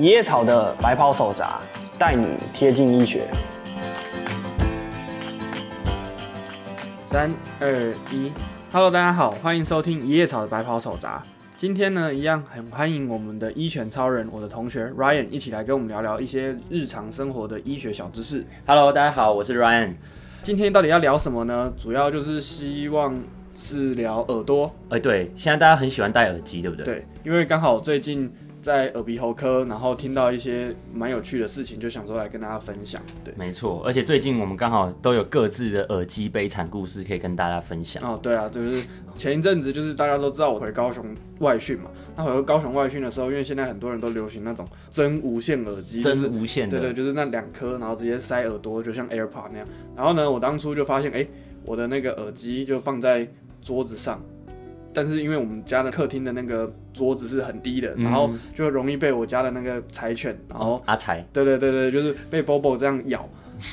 一叶草的白袍手札，带你贴近医学。三二一，Hello，大家好，欢迎收听一叶草的白袍手札。今天呢，一样很欢迎我们的医权超人，我的同学 Ryan 一起来跟我们聊聊一些日常生活的医学小知识。Hello，大家好，我是 Ryan。今天到底要聊什么呢？主要就是希望是聊耳朵。哎，对，现在大家很喜欢戴耳机，对不对？对，因为刚好最近。在耳鼻喉科，然后听到一些蛮有趣的事情，就想说来跟大家分享。对，没错，而且最近我们刚好都有各自的耳机悲惨故事可以跟大家分享。哦，对啊，就是前一阵子，就是大家都知道我回高雄外训嘛。那回高雄外训的时候，因为现在很多人都流行那种真无线耳机，真无线的，对对，就是那两颗，然后直接塞耳朵，就像 AirPod 那样。然后呢，我当初就发现，哎，我的那个耳机就放在桌子上。但是因为我们家的客厅的那个桌子是很低的，嗯、然后就容易被我家的那个柴犬，然后阿柴，对对对对，就是被 Bobo 这样咬，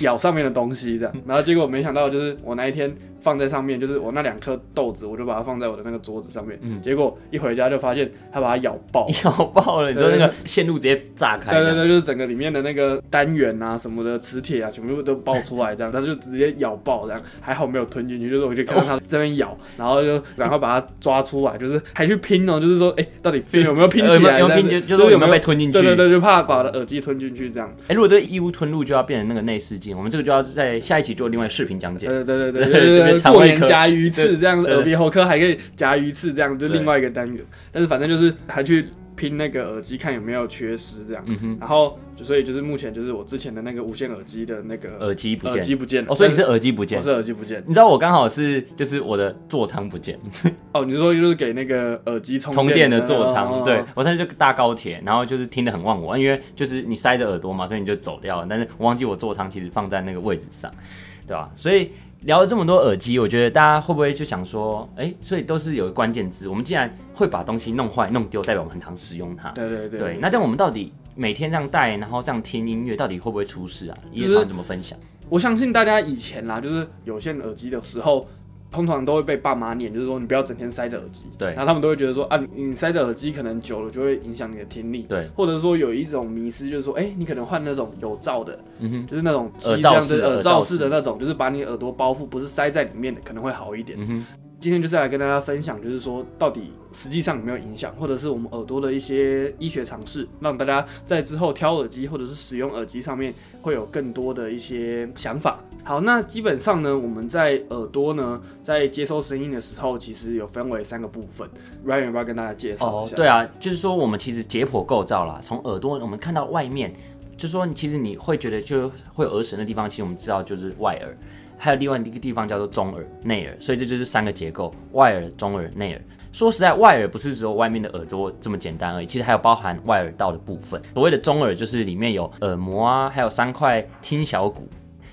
咬上面的东西这样，然后结果没想到就是我那一天。放在上面，就是我那两颗豆子，我就把它放在我的那个桌子上面。嗯，结果一回家就发现它把它咬爆，咬爆了。你说那个线路直接炸开？对对对，就是整个里面的那个单元啊，什么的磁铁啊，全部都爆出来，这样它就直接咬爆，这样还好没有吞进去。就是我就看到它这边咬，然后就然后把它抓出来，就是还去拼哦，就是说哎，到底有没有拼起来？有没有拼？就是有没有被吞进去？对对对，就怕把耳机吞进去这样。哎，如果这个异物吞入，就要变成那个内视镜。我们这个就要在下一期做另外视频讲解。对对对对对对，过年夹。鱼翅这样，耳鼻喉科还可以夹鱼翅这样，就另外一个单元。但是反正就是还去拼那个耳机，看有没有缺失这样。嗯哼。然后就所以就是目前就是我之前的那个无线耳机的那个耳机不见，耳机不见了。哦，所以你是耳机不见？我是耳机不见。你知道我刚好是就是我的座舱不见。哦，你说就是给那个耳机充充电的座舱？对，我现在就搭高铁，然后就是听得很忘我，因为就是你塞着耳朵嘛，所以你就走掉了。但是我忘记我座舱其实放在那个位置上，对吧？所以。聊了这么多耳机，我觉得大家会不会就想说，哎、欸，所以都是有个关键字。我们既然会把东西弄坏、弄丢，代表我们很常使用它。对对对，对。那这样我们到底每天这样戴，然后这样听音乐，到底会不会出事啊？叶、就、常、是怎么分享？我相信大家以前啦，就是有线耳机的时候。通常都会被爸妈念，就是说你不要整天塞着耳机。对，然后他们都会觉得说啊，你塞着耳机可能久了就会影响你的听力。对，或者说有一种迷失，就是说，哎、欸，你可能换那种有罩的，嗯哼，就是那种耳罩式耳罩式的那种，就是把你耳朵包覆，不是塞在里面的，可能会好一点。嗯哼。今天就是来跟大家分享，就是说到底实际上有没有影响，或者是我们耳朵的一些医学常识，让大家在之后挑耳机或者是使用耳机上面会有更多的一些想法。好，那基本上呢，我们在耳朵呢，在接收声音的时候，其实有分为三个部分。Ryan 要不要跟大家介绍一下？哦，对啊，就是说我们其实解剖构造啦，从耳朵我们看到外面，就是说其实你会觉得就会耳神的地方，其实我们知道就是外耳。还有另外一个地方叫做中耳、内耳，所以这就是三个结构：外耳、中耳、内耳。说实在，外耳不是只有外面的耳朵这么简单而已，其实还有包含外耳道的部分。所谓的中耳就是里面有耳膜啊，还有三块听小骨，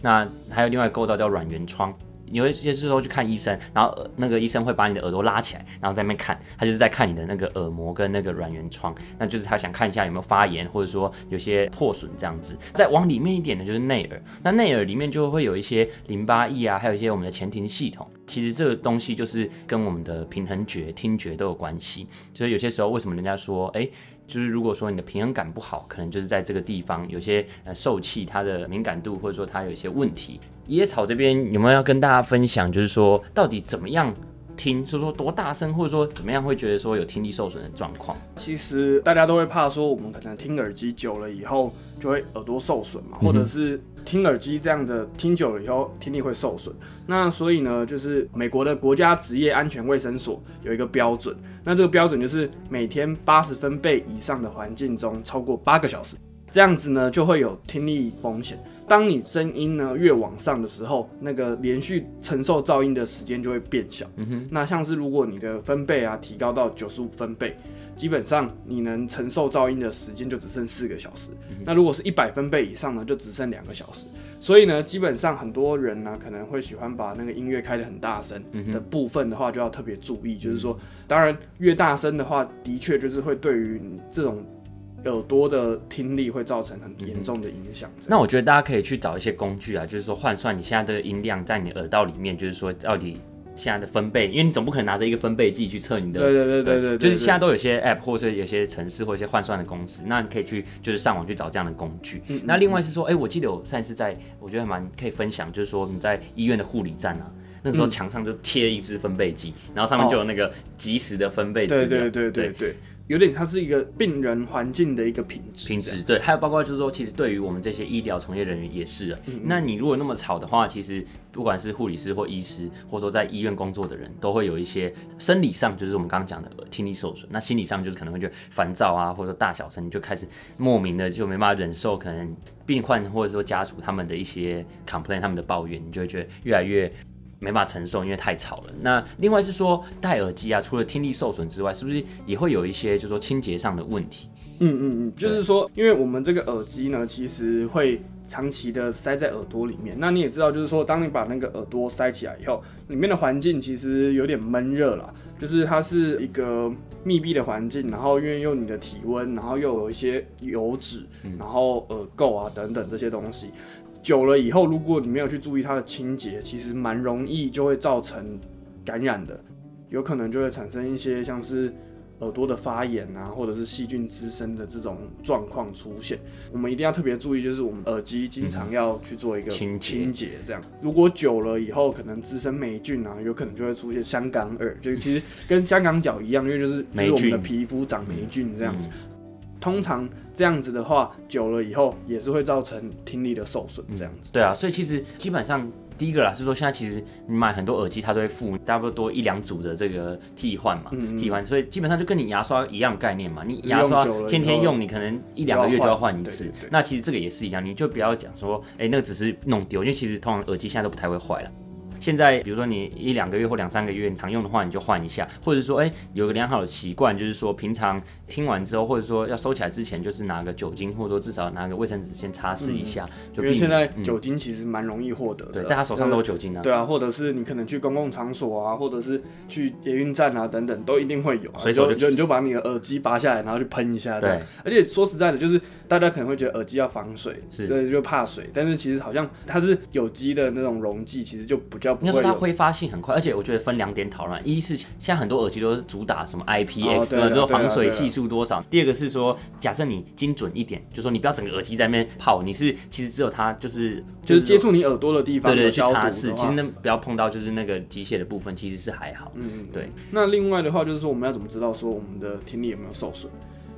那还有另外构造叫软圆窗。有一些时候去看医生，然后那个医生会把你的耳朵拉起来，然后在那边看，他就是在看你的那个耳膜跟那个软圆窗，那就是他想看一下有没有发炎，或者说有些破损这样子。再往里面一点的就是内耳，那内耳里面就会有一些淋巴液啊，还有一些我们的前庭系统。其实这个东西就是跟我们的平衡觉、听觉都有关系。所以有些时候为什么人家说，哎，就是如果说你的平衡感不好，可能就是在这个地方有些呃受气它的敏感度，或者说它有一些问题。野草这边有没有要跟大家分享？就是说，到底怎么样听，就是说多大声，或者说怎么样会觉得说有听力受损的状况？其实大家都会怕说，我们可能听耳机久了以后就会耳朵受损嘛，或者是听耳机这样的听久了以后听力会受损。那所以呢，就是美国的国家职业安全卫生所有一个标准，那这个标准就是每天八十分贝以上的环境中超过八个小时，这样子呢就会有听力风险。当你声音呢越往上的时候，那个连续承受噪音的时间就会变小。嗯哼，那像是如果你的分贝啊提高到九十五分贝，基本上你能承受噪音的时间就只剩四个小时。嗯，那如果是一百分贝以上呢，就只剩两个小时。所以呢，基本上很多人呢可能会喜欢把那个音乐开得很大声的部分的话，就要特别注意。嗯，就是说，当然越大声的话，的确就是会对于你这种。耳朵的听力会造成很严重的影响。嗯。那我觉得大家可以去找一些工具啊，就是说换算你现在这个音量在你耳道里面，就是说到底现在的分贝，因为你总不可能拿着一个分贝计去测你的。对对对对对，就是现在都有些 app 或者有些城市或者一些换算的公司，那你可以去就是上网去找这样的工具。嗯嗯，那另外是说，哎、欸，我记得我上一次在，我觉得还蛮可以分享，就是说你在医院的护理站啊，那个时候墙上就贴了一支分贝计，然后上面就有那个及时的分贝资料。对对对对对。有点，它是一个病人环境的一个品质。品质对，还有包括就是说，其实对于我们这些医疗从业人员也是啊。嗯嗯，那你如果那么吵的话，其实不管是护理师或医师，或者说在医院工作的人，都会有一些生理上就是我们刚刚讲的听力受损。那心理上就是可能会觉得烦躁啊，或者说大小声，你就开始莫名的就没办法忍受，可能病患或者说家属他们的一些 complain，他们的抱怨，你就会觉得越来越。没法承受，因为太吵了。那另外是说戴耳机啊，除了听力受损之外，是不是也会有一些就是说清洁上的问题？嗯嗯嗯，就是说，因为我们这个耳机呢，其实会长期的塞在耳朵里面。那你也知道，就是说，当你把那个耳朵塞起来以后，里面的环境其实有点闷热了，就是它是一个密闭的环境，然后因为用你的体温，然后又有一些油脂，然后耳垢啊等等这些东西。久了以后，如果你没有去注意它的清洁，其实蛮容易就会造成感染的，有可能就会产生一些像是耳朵的发炎啊，或者是细菌滋生的这种状况出现。我们一定要特别注意，就是我们耳机经常要去做一个清洁，这样。如果久了以后，可能滋生霉菌啊，有可能就会出现香港耳，就其实跟香港脚一样，因为就是就是我们的皮肤长霉菌这样子。通常这样子的话，久了以后也是会造成听力的受损，这样子、嗯。对啊，所以其实基本上第一个啦是说，现在其实你买很多耳机，它都会附差不多一两组的这个替换嘛，替换，所以基本上就跟你牙刷一样概念嘛。你牙刷天天用，你可能一两个月就要换一次。那其实这个也是一样，你就不要讲说，哎、欸，那个只是弄丢，因为其实通常耳机现在都不太会坏了。现在，比如说你一两个月或两三个月你常用的话，你就换一下，或者说，哎、欸，有个良好的习惯，就是说平常听完之后，或者说要收起来之前，就是拿个酒精，或者说至少拿个卫生纸先擦拭一下。嗯、就因为现在酒精其实蛮容易获得的，对，大家手上都有酒精啊。对啊，或者是你可能去公共场所啊，或者是去捷运站啊等等，都一定会有、啊。随手就就你就把你的耳机拔下来，然后去喷一下。对。而且说实在的，就是大家可能会觉得耳机要防水，是，对，就怕水，但是其实好像它是有机的那种溶剂，其实就比较不会有。它挥发。性很快，而且我觉得分两点讨论：一是现在很多耳机都是主打什么 IPX，对吧？就是防水系数多少。第二个是说，假设你精准一点，就说你不要整个耳机在那边泡，你是其实只有它就是就是接触你耳朵的地方，对对，去擦拭。其实那不要碰到就是那个机械的部分，其实是还好。嗯，对。那另外的话就是说，我们要怎么知道说我们的听力有没有受损，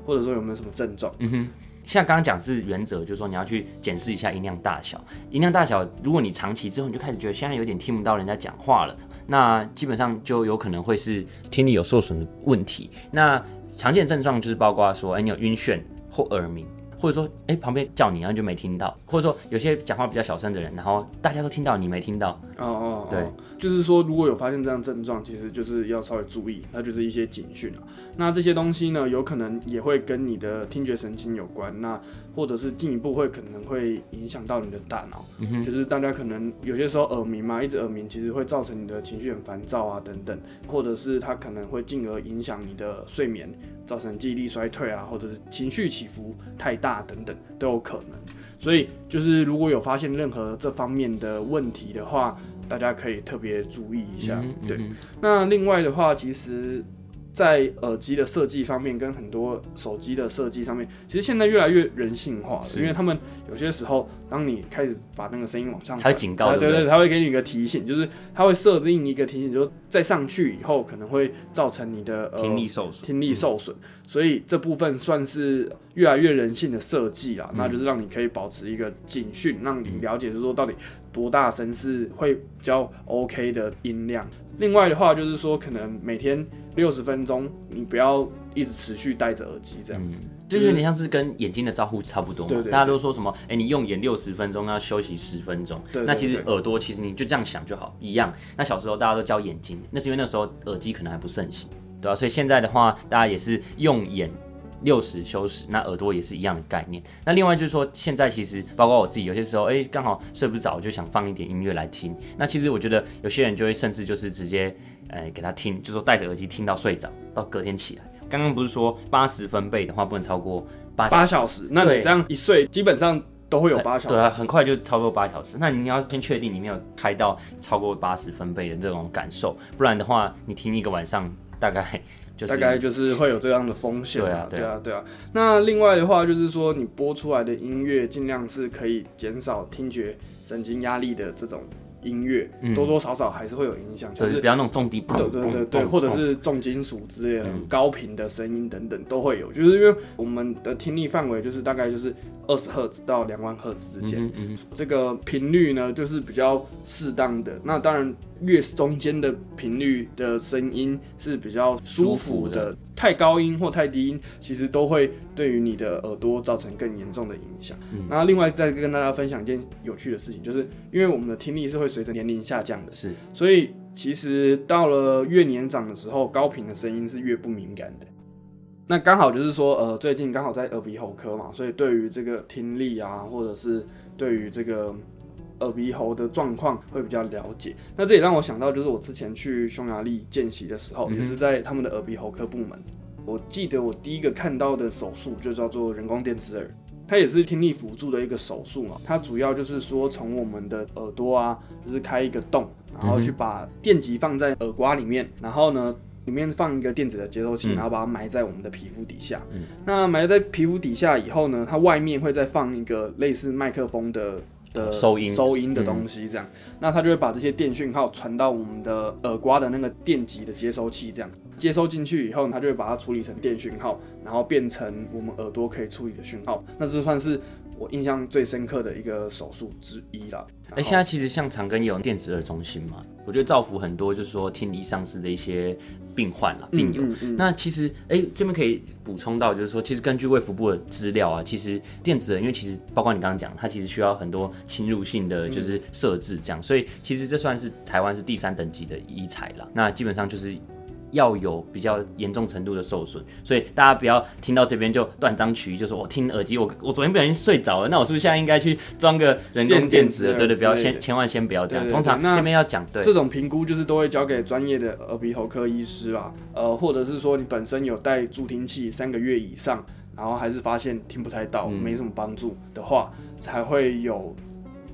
或者说有没有什么症状？嗯哼。像刚刚讲是原则，就是说你要去检视一下音量大小。音量大小，如果你长期之后你就开始觉得现在有点听不到人家讲话了，那基本上就有可能会是听力有受损的问题。那常见症状就是包括说，哎、你有晕眩或耳鸣。或者说，哎、欸，旁边叫你，然后你就没听到；或者说，有些讲话比较小声的人，然后大家都听到，你没听到。哦哦，对，就是说，如果有发现这样症状，其实就是要稍微注意，那就是一些警讯啊。那这些东西呢，有可能也会跟你的听觉神经有关，那或者是进一步会可能会影响到你的大脑。嗯，就是大家可能有些时候耳鸣嘛，一直耳鸣，其实会造成你的情绪很烦躁啊等等，或者是它可能会进而影响你的睡眠。造成记忆力衰退啊，或者是情绪起伏太大等等都有可能，所以就是如果有发现任何这方面的问题的话，大家可以特别注意一下。嗯嗯、对，那另外的话，其实。在耳机的设计方面，跟很多手机的设计上面，其实现在越来越人性化了。因为他们有些时候，当你开始把那个声音往上，它警告，对对，它会给你一个提醒，就是它会设定一个提醒，就是再上去以后可能会造成你的、呃、听力受损，听力受损。所以这部分算是越来越人性的设计啦，那就是让你可以保持一个警讯，让你了解就是说到底多大声是会比较 OK 的音量。另外的话就是说，可能每天。六十分钟，你不要一直持续戴着耳机这样子，嗯，就是有点像是跟眼睛的招呼差不多嘛。对对对，大家都说什么？哎、欸，你用眼六十分钟，要休息十分钟。那其实耳朵其实你就这样想就好，一样。那小时候大家都教眼睛，那是因为那时候耳机可能还不盛行，对吧，啊？所以现在的话，大家也是用眼六十休息，那耳朵也是一样的概念。那另外就是说，现在其实包括我自己，有些时候哎，刚好睡不着，就想放一点音乐来听。那其实我觉得有些人就会甚至就是直接。呃，给他听，就说戴着耳机听到睡着，到隔天起来。刚刚不是说八十分贝的话不能超过八八小时？那你这样一睡，基本上都会有八小时。对啊，很快就超过八小时。那你要先确定你没有开到超过八十分贝的这种感受，不然的话，你听一个晚上大概就是。大概就是会有这样的风险啊，对啊，对啊。那另外的话，就是说你播出来的音乐尽量是可以减少听觉神经压力的这种。音乐多多少少还是会有影响，嗯，就是不要那种重低，对对对对，或者是重金属之类的很高频的声音等等都会有，就是因为我们的听力范围就是大概就是二十赫兹到两万赫兹之间，这个频率呢就是比较适当的。那当然越中间的频率的声音是比较舒服的，太高音或太低音其实都会对于你的耳朵造成更严重的影响。那另外再跟大家分享一件有趣的事情，就是因为我们的听力是会。随着年龄下降的，是，所以其实到了越年长的时候，高频的声音是越不敏感的。那刚好就是说，呃，最近刚好在耳鼻喉科嘛，所以对于这个听力啊，或者是对于这个耳鼻喉的状况会比较了解。那这也让我想到，就是我之前去匈牙利见习的时候，也是在他们的耳鼻喉科部门。我记得我第一个看到的手术就叫做人工电子耳。它也是听力辅助的一个手术嘛，它主要就是说从我们的耳朵啊，就是开一个洞，然后去把电极放在耳瓜里面，然后呢，里面放一个电子的接收器，然后把它埋在我们的皮肤底下。那埋在皮肤底下以后呢，它外面会再放一个类似麦克风的的收音收音的东西，这样，那它就会把这些电讯号传到我们的耳刮的那个电极的接收器，这样。接收进去以后，它就会把它处理成电讯号，然后变成我们耳朵可以处理的讯号。那这算是我印象最深刻的一个手术之一了。哎、欸，现在其实像长庚也有电子耳中心嘛，我觉得造福很多，就是说听力丧失的一些病患啦、病友。嗯嗯嗯、那其实，哎、欸，这边可以补充到，就是说，其实根据卫福部的资料啊，其实电子人，因为其实包括你刚刚讲，它其实需要很多侵入性的就是设置这样，嗯、所以其实这算是台湾是第三等级的医材了。那基本上就是。要有比较严重程度的受损，所以大家不要听到这边就断章取义，就说我听耳机，我我昨天不小心睡着了，那我是不是现在应该去装个人工电子耳？对对，不要先千万先不要这样。通常这边要讲，对这种评估就是都会交给专业的耳鼻喉科医师啦，呃，或者是说你本身有戴助听器三个月以上，然后还是发现听不太到，嗯、没什么帮助的话，才会有。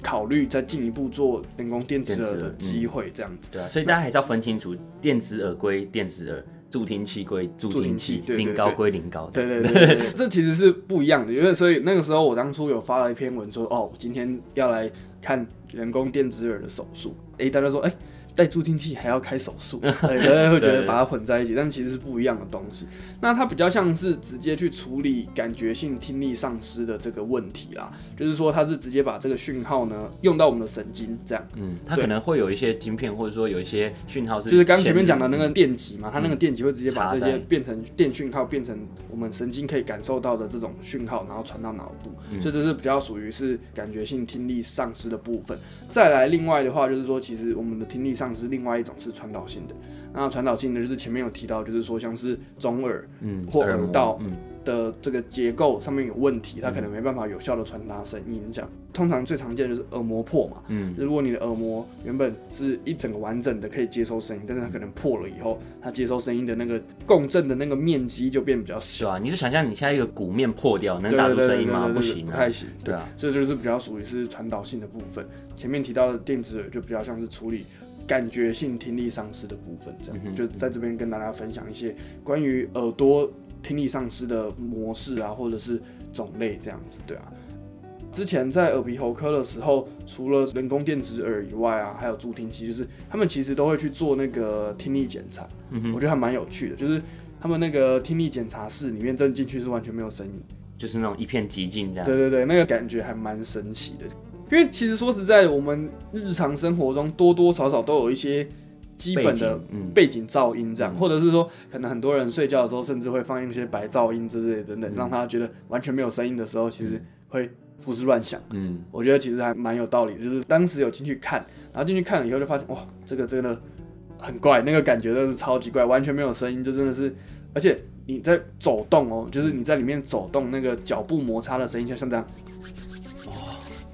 考虑再进一步做人工电子耳的机会，这样子。对啊，所以大家还是要分清楚，电子耳归电子耳，助听器归助听器，零高归零高。对对对对，这其实是不一样的。因为所以那个时候我当初有发了一篇文说，哦，今天要来看人工电子耳的手术。哎，大家说，哎。带助听器还要开手术，大家会觉得把它混在一起，但其实是不一样的东西。那它比较像是直接去处理感觉性听力丧失的这个问题啦，就是说它是直接把这个讯号呢用到我们的神经这样。嗯，它可能会有一些晶片，或者说有一些讯号是，就是刚前面讲的那个电极嘛，它那个电极会直接把这些变成电讯号，变成我们神经可以感受到的这种讯号，然后传到脑部。所以这是比较属于是感觉性听力丧失的部分。再来，另外的话就是说，其实我们的听力丧失另外一种是传导性的，那传导性的就是前面有提到，就是说像是中耳，嗯，或耳道的这个结构上面有问题，它可能没办法有效的传达声音。这样通常最常见的就是耳膜破嘛，嗯，如果你的耳膜原本是一整个完整的可以接收声音，但是它可能破了以后，它接收声音的那个共振的那个面积就变比较小。啊，你是想象你现在一个鼓面破掉能打出声音吗？不行，不太行。对啊，所以就是比较属于是传导性的部分。前面提到的电子耳就比较像是处理。感觉性听力丧失的部分，这样就在这边跟大家分享一些关于耳朵听力丧失的模式啊，或者是种类这样子，对啊。之前在耳鼻喉科的时候，除了人工电子耳以外啊，还有助听器，就是他们其实都会去做那个听力检查，我觉得还蛮有趣的。就是他们那个听力检查室里面，真进去是完全没有声音，就是那种一片寂静这样。对对对，那个感觉还蛮神奇的。因为其实说实在，我们日常生活中多多少少都有一些基本的背景噪音，这样，或者是说，可能很多人睡觉的时候，甚至会放一些白噪音之类的等等，让他觉得完全没有声音的时候，其实会胡思乱想。嗯，我觉得其实还蛮有道理的。就是当时有进去看，然后进去看了以后，就发现哇，这个真的很怪，那个感觉真的是超级怪，完全没有声音，就真的是，而且你在走动哦，就是你在里面走动，那个脚步摩擦的声音，就像这样。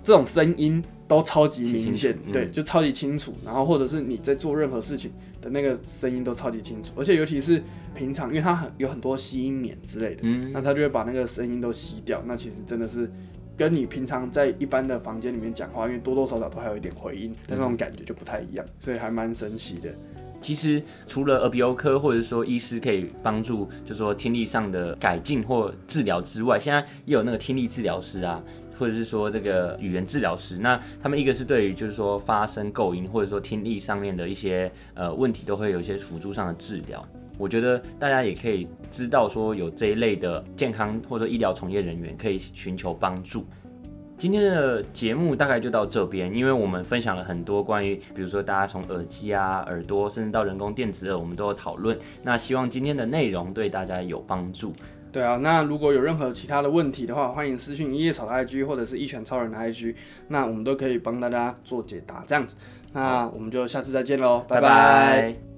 这种声音都超级明显，嗯、对，就超级清楚。然后或者是你在做任何事情的那个声音都超级清楚，而且尤其是平常，因为它很有很多吸音棉之类的，嗯，那它就会把那个声音都吸掉。那其实真的是。跟你平常在一般的房间里面讲话，因为多多少少都还有一点回音，但那种感觉就不太一样，所以还蛮神奇的。其实除了耳鼻喉科或者说医师可以帮助，就说听力上的改进或治疗之外，现在也有那个听力治疗师啊，或者是说这个语言治疗师。那他们一个是对于就是说发声构音，或者说听力上面的一些呃问题，都会有一些辅助上的治疗。我觉得大家也可以知道说有这一类的健康或者说医疗从业人员可以寻求帮助。今天的节目大概就到这边，因为我们分享了很多关于，比如说大家从耳机啊、耳朵，甚至到人工电子耳，我们都有讨论。那希望今天的内容对大家有帮助。对啊，那如果有任何其他的问题的话，欢迎私信一叶草的 IG 或者是一拳超人的 IG，那我们都可以帮大家做解答。这样子，那我们就下次再见喽，拜拜。拜拜。